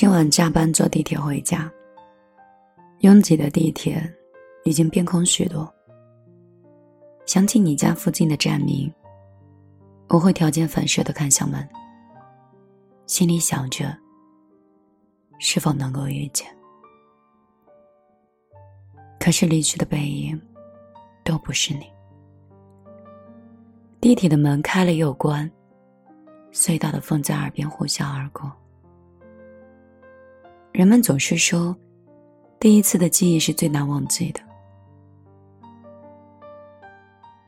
今晚加班坐地铁回家，拥挤的地铁已经变空许多。想起你家附近的站名，我会条件反射的看向门，心里想着是否能够遇见。可是离去的背影，都不是你。地铁的门开了又关，隧道的风在耳边呼啸而过。人们总是说，第一次的记忆是最难忘记的。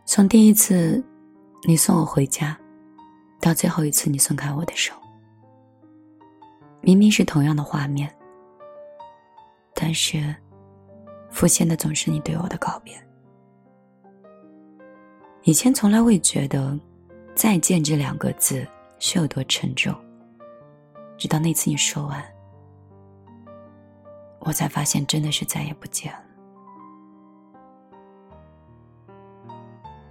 从第一次你送我回家，到最后一次你松开我的手，明明是同样的画面，但是浮现的总是你对我的告别。以前从来未觉得“再见”这两个字是有多沉重，直到那次你说完。我才发现，真的是再也不见了。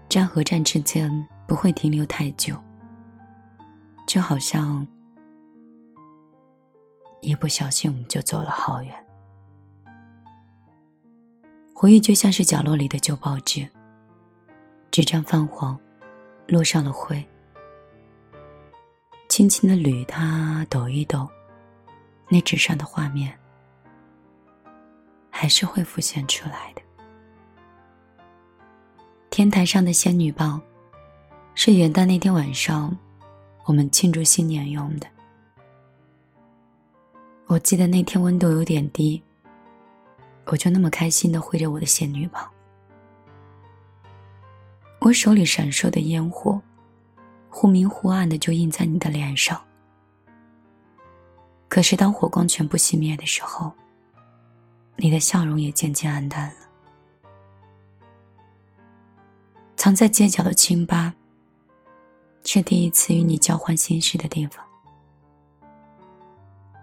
站和站之间不会停留太久，就好像一不小心我们就走了好远。回忆就像是角落里的旧报纸，纸张泛黄，落上了灰，轻轻的捋它，抖一抖，那纸上的画面。还是会浮现出来的。天台上的仙女棒，是元旦那天晚上我们庆祝新年用的。我记得那天温度有点低，我就那么开心的挥着我的仙女棒。我手里闪烁的烟火，忽明忽暗的就映在你的脸上。可是当火光全部熄灭的时候，你的笑容也渐渐暗淡了。藏在街角的清吧，是第一次与你交换心事的地方。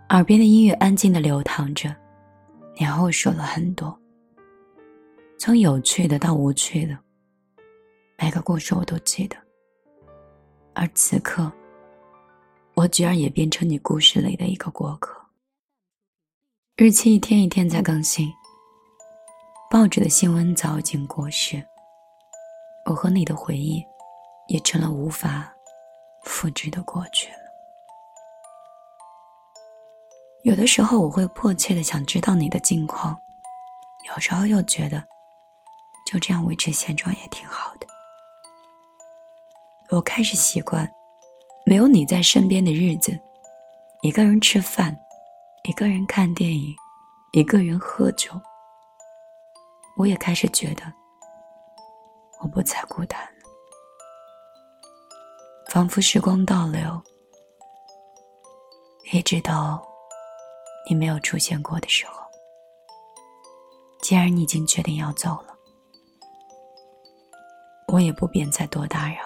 耳边的音乐安静的流淌着，然后说了很多，从有趣的到无趣的，每个故事我都记得。而此刻，我居然也变成你故事里的一个过客。日期一天一天在更新，报纸的新闻早已经过时，我和你的回忆也成了无法复制的过去了。有的时候我会迫切的想知道你的近况，有时候又觉得就这样维持现状也挺好的。我开始习惯没有你在身边的日子，一个人吃饭。一个人看电影，一个人喝酒，我也开始觉得我不再孤单了。仿佛时光倒流，一直到你没有出现过的时候。既然你已经决定要走了，我也不便再多打扰。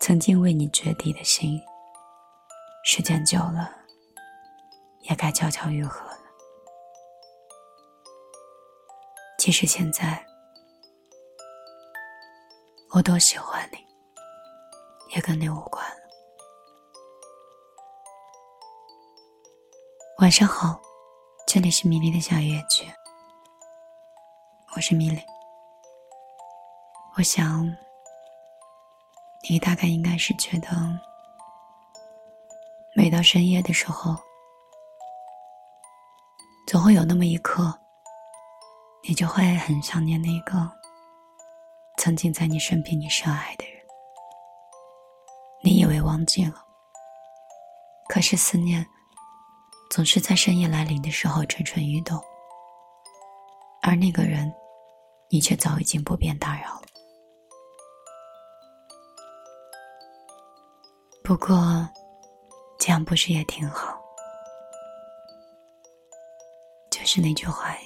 曾经为你决堤的心，时间久了。也该悄悄愈合了。其实现在，我多喜欢你，也跟你无关了。晚上好，这里是米粒的小夜曲，我是米粒。我想，你大概应该是觉得，每到深夜的时候。总会有那么一刻，你就会很想念那个曾经在你身边、你深爱的人。你以为忘记了，可是思念总是在深夜来临的时候蠢蠢欲动，而那个人，你却早已经不便打扰了。不过，这样不是也挺好？是那句话呀，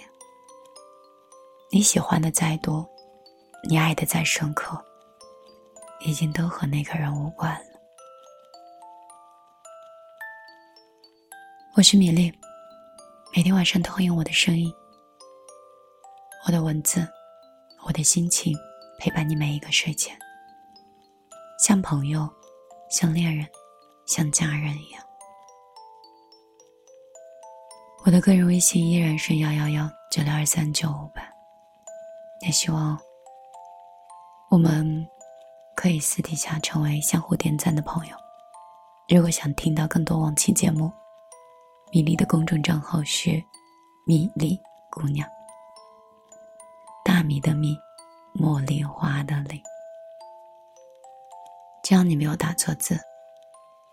你喜欢的再多，你爱的再深刻，已经都和那个人无关了。我是米粒，每天晚上都会用我的声音、我的文字、我的心情陪伴你每一个睡前，像朋友、像恋人、像家人一样。我的个人微信依然是幺幺幺九六二三九五八，也希望我们可以私底下成为相互点赞的朋友。如果想听到更多往期节目，米粒的公众账号是米粒姑娘，大米的米，茉莉花的莉。只要你没有打错字，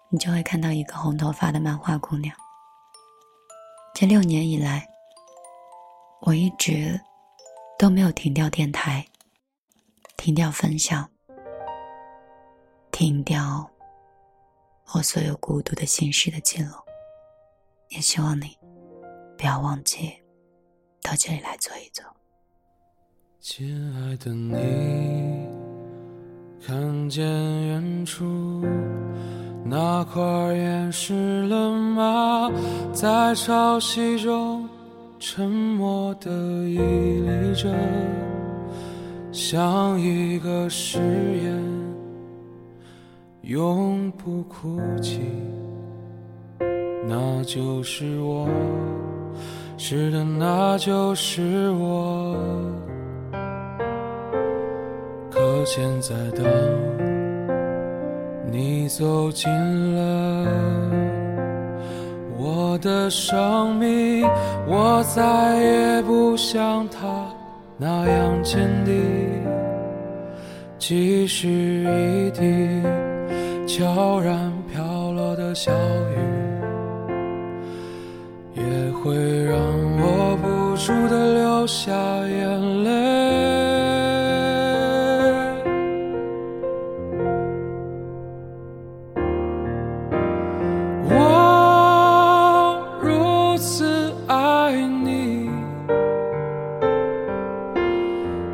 你就会看到一个红头发的漫画姑娘。这六年以来，我一直都没有停掉电台，停掉分享，停掉我所有孤独的心事的记录。也希望你不要忘记到这里来坐一坐。亲爱的你，看见远处那块岩石了吗？在潮汐中沉默的屹立着，像一个誓言，永不哭泣。那就是我，是的，那就是我。可现在当你走进了我的生命，我再也不像他那样坚定，即使一滴悄然飘落的小雨。也会让我不住的流下眼泪。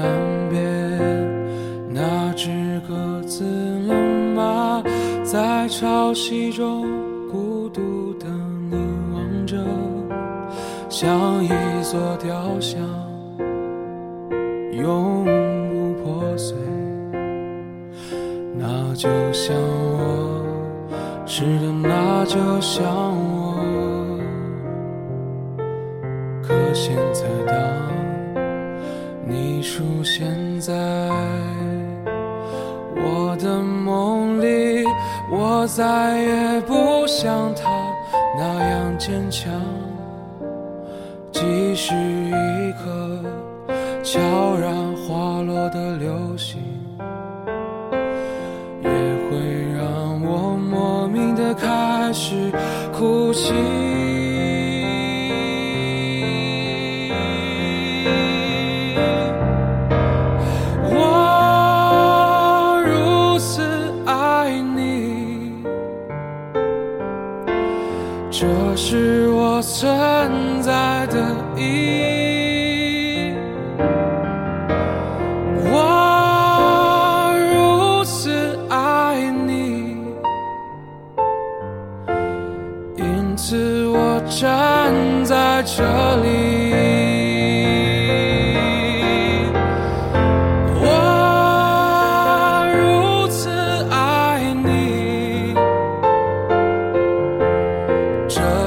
岸边那只鸽子了吗？在潮汐中孤独的。像一座雕像，永不破碎。那就像我，是的，那就像我。可现在，当出现在我的梦里，我再也不像他那样坚强。即使一颗悄然滑落的流星，也会让我莫名的开始哭泣。存在的意义。我如此爱你，因此我站在这